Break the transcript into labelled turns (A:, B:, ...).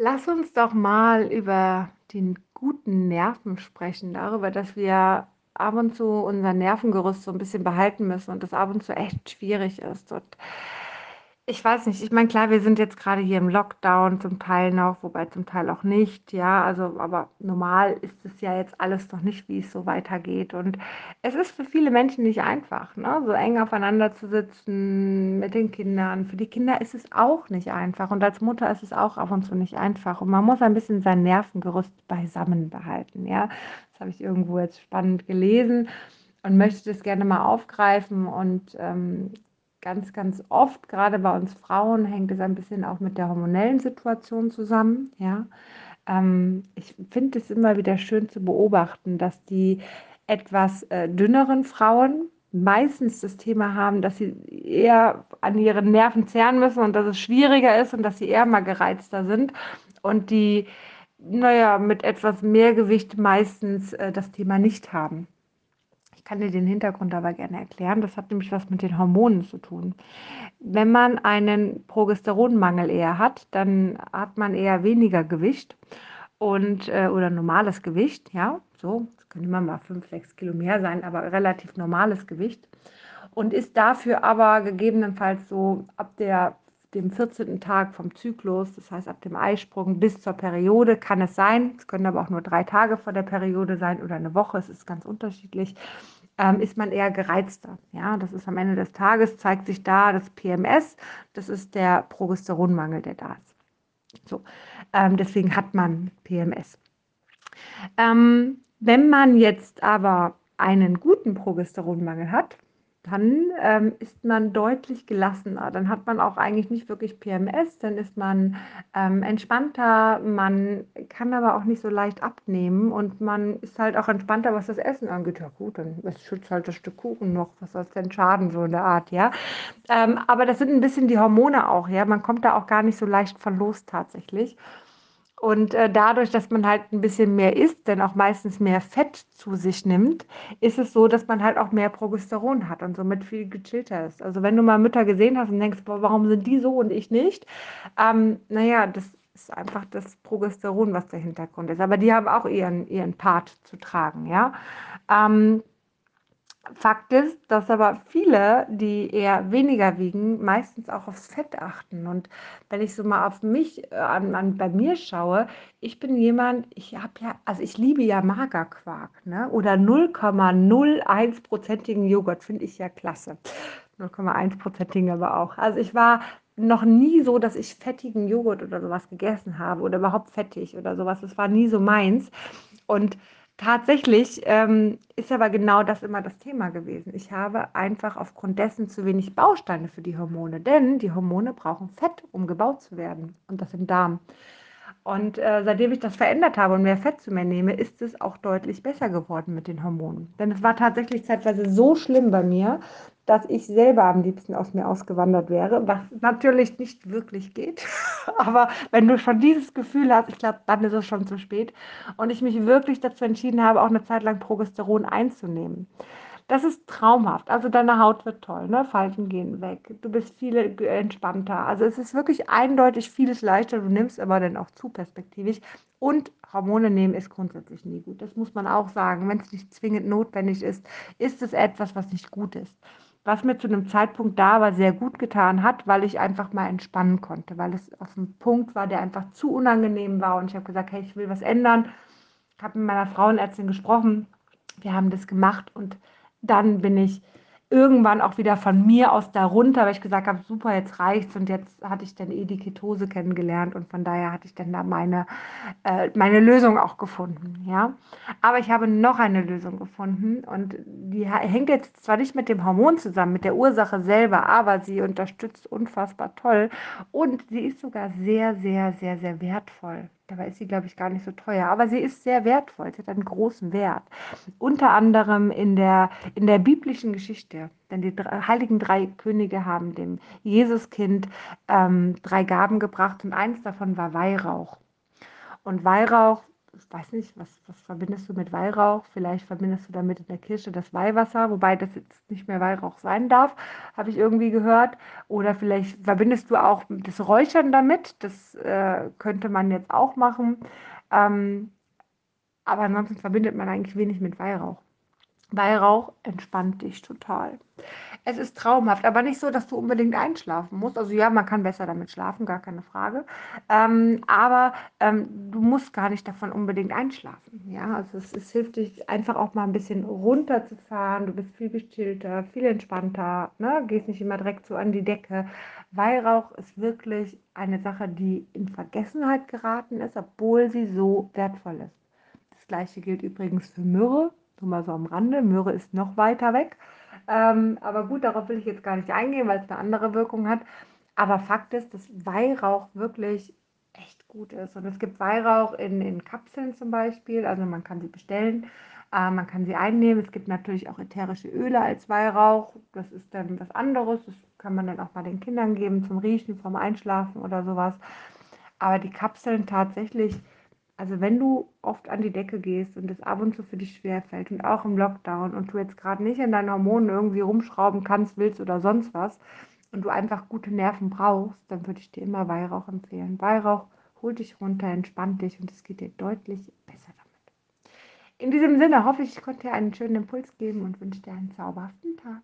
A: Lass uns doch mal über den guten Nerven sprechen, darüber, dass wir ab und zu unser Nervengerüst so ein bisschen behalten müssen und das ab und zu echt schwierig ist. Und ich weiß nicht, ich meine, klar, wir sind jetzt gerade hier im Lockdown zum Teil noch, wobei zum Teil auch nicht, ja, also, aber normal ist es ja jetzt alles noch nicht, wie es so weitergeht. Und es ist für viele Menschen nicht einfach, ne? So eng aufeinander zu sitzen mit den Kindern. Für die Kinder ist es auch nicht einfach. Und als Mutter ist es auch ab und zu nicht einfach. Und man muss ein bisschen sein Nervengerüst beisammen behalten, ja. Das habe ich irgendwo jetzt spannend gelesen und möchte das gerne mal aufgreifen und ähm, ganz, ganz oft, gerade bei uns Frauen, hängt es ein bisschen auch mit der hormonellen Situation zusammen. Ja? Ähm, ich finde es immer wieder schön zu beobachten, dass die etwas äh, dünneren Frauen meistens das Thema haben, dass sie eher an ihren Nerven zehren müssen und dass es schwieriger ist und dass sie eher mal gereizter sind und die, naja, mit etwas mehr Gewicht meistens äh, das Thema nicht haben kann dir den Hintergrund aber gerne erklären. Das hat nämlich was mit den Hormonen zu tun. Wenn man einen Progesteronmangel eher hat, dann hat man eher weniger Gewicht und äh, oder normales Gewicht, ja, so, können immer mal 5, 6 Kilo mehr sein, aber relativ normales Gewicht und ist dafür aber gegebenenfalls so ab der dem 14. Tag vom Zyklus, das heißt ab dem Eisprung bis zur Periode kann es sein, es können aber auch nur drei Tage vor der Periode sein oder eine Woche, es ist ganz unterschiedlich, ähm, ist man eher gereizter. Ja, das ist am Ende des Tages, zeigt sich da das PMS, das ist der Progesteronmangel, der da ist. So, ähm, deswegen hat man PMS. Ähm, wenn man jetzt aber einen guten Progesteronmangel hat, dann ähm, ist man deutlich gelassener. Dann hat man auch eigentlich nicht wirklich PMS, dann ist man ähm, entspannter, man kann aber auch nicht so leicht abnehmen und man ist halt auch entspannter, was das Essen angeht. Ja gut, dann schützt halt das Stück Kuchen noch, was soll es denn schaden, so in der Art, ja. Ähm, aber das sind ein bisschen die Hormone auch, ja. Man kommt da auch gar nicht so leicht von los tatsächlich. Und äh, dadurch, dass man halt ein bisschen mehr isst, denn auch meistens mehr Fett zu sich nimmt, ist es so, dass man halt auch mehr Progesteron hat und somit viel gechillter ist. Also wenn du mal Mütter gesehen hast und denkst, boah, warum sind die so und ich nicht? Ähm, naja, das ist einfach das Progesteron, was der Hintergrund ist. Aber die haben auch ihren, ihren Part zu tragen, ja. Ähm, Fakt ist, dass aber viele, die eher weniger wiegen, meistens auch aufs Fett achten. Und wenn ich so mal auf mich, äh, an, an bei mir schaue, ich bin jemand, ich habe ja, also ich liebe ja Magerquark, ne? Oder 0,01-prozentigen Joghurt finde ich ja klasse. 0,1-prozentigen aber auch. Also ich war noch nie so, dass ich fettigen Joghurt oder sowas gegessen habe oder überhaupt fettig oder sowas. Das war nie so meins. Und Tatsächlich ähm, ist aber genau das immer das Thema gewesen. Ich habe einfach aufgrund dessen zu wenig Bausteine für die Hormone, denn die Hormone brauchen Fett, um gebaut zu werden und das im Darm. Und äh, seitdem ich das verändert habe und mehr Fett zu mir nehme, ist es auch deutlich besser geworden mit den Hormonen. Denn es war tatsächlich zeitweise so schlimm bei mir, dass ich selber am liebsten aus mir ausgewandert wäre, was natürlich nicht wirklich geht. Aber wenn du schon dieses Gefühl hast, ich glaube, dann ist es schon zu spät. Und ich mich wirklich dazu entschieden habe, auch eine Zeit lang Progesteron einzunehmen. Das ist traumhaft. Also deine Haut wird toll, ne? Falten gehen weg. Du bist viel entspannter. Also es ist wirklich eindeutig vieles leichter. Du nimmst aber dann auch zu perspektivisch. Und Hormone nehmen ist grundsätzlich nie gut. Das muss man auch sagen. Wenn es nicht zwingend notwendig ist, ist es etwas, was nicht gut ist was mir zu einem Zeitpunkt da aber sehr gut getan hat, weil ich einfach mal entspannen konnte, weil es auf einem Punkt war, der einfach zu unangenehm war und ich habe gesagt, hey, ich will was ändern. Ich habe mit meiner Frauenärztin gesprochen, wir haben das gemacht und dann bin ich irgendwann auch wieder von mir aus darunter, weil ich gesagt habe, super, jetzt reicht's und jetzt hatte ich dann eh die Ketose kennengelernt und von daher hatte ich dann da meine, äh, meine Lösung auch gefunden, ja. Aber ich habe noch eine Lösung gefunden und die hängt jetzt zwar nicht mit dem Hormon zusammen, mit der Ursache selber, aber sie unterstützt unfassbar toll und sie ist sogar sehr, sehr, sehr, sehr wertvoll. Dabei ist sie, glaube ich, gar nicht so teuer, aber sie ist sehr wertvoll. Sie hat einen großen Wert. Unter anderem in der, in der biblischen Geschichte. Denn die drei, heiligen drei Könige haben dem Jesuskind ähm, drei Gaben gebracht und eins davon war Weihrauch. Und Weihrauch ich weiß nicht, was, was verbindest du mit Weihrauch? Vielleicht verbindest du damit in der Kirche das Weihwasser, wobei das jetzt nicht mehr Weihrauch sein darf, habe ich irgendwie gehört. Oder vielleicht verbindest du auch das Räuchern damit. Das äh, könnte man jetzt auch machen. Ähm, aber ansonsten verbindet man eigentlich wenig mit Weihrauch. Weihrauch entspannt dich total. Es ist traumhaft, aber nicht so, dass du unbedingt einschlafen musst. Also ja, man kann besser damit schlafen, gar keine Frage. Ähm, aber ähm, du musst gar nicht davon unbedingt einschlafen. Ja, also es, es, hilft dich einfach auch mal ein bisschen runterzufahren. Du bist viel gechillter, viel entspannter. Ne? Gehst nicht immer direkt so an die Decke. Weihrauch ist wirklich eine Sache, die in Vergessenheit geraten ist, obwohl sie so wertvoll ist. Das gleiche gilt übrigens für Myrrhe. Nur mal so am Rande. Myrrhe ist noch weiter weg. Ähm, aber gut, darauf will ich jetzt gar nicht eingehen, weil es eine andere Wirkung hat. Aber Fakt ist, dass Weihrauch wirklich echt gut ist. Und es gibt Weihrauch in, in Kapseln zum Beispiel. Also man kann sie bestellen. Äh, man kann sie einnehmen. Es gibt natürlich auch ätherische Öle als Weihrauch. Das ist dann was anderes. Das kann man dann auch mal den Kindern geben zum Riechen, vom Einschlafen oder sowas. Aber die Kapseln tatsächlich also wenn du oft an die Decke gehst und es ab und zu für dich schwerfällt und auch im Lockdown und du jetzt gerade nicht in deinen Hormonen irgendwie rumschrauben kannst, willst oder sonst was und du einfach gute Nerven brauchst, dann würde ich dir immer Weihrauch empfehlen. Weihrauch holt dich runter, entspannt dich und es geht dir deutlich besser damit. In diesem Sinne hoffe ich, ich konnte dir einen schönen Impuls geben und wünsche dir einen zauberhaften Tag.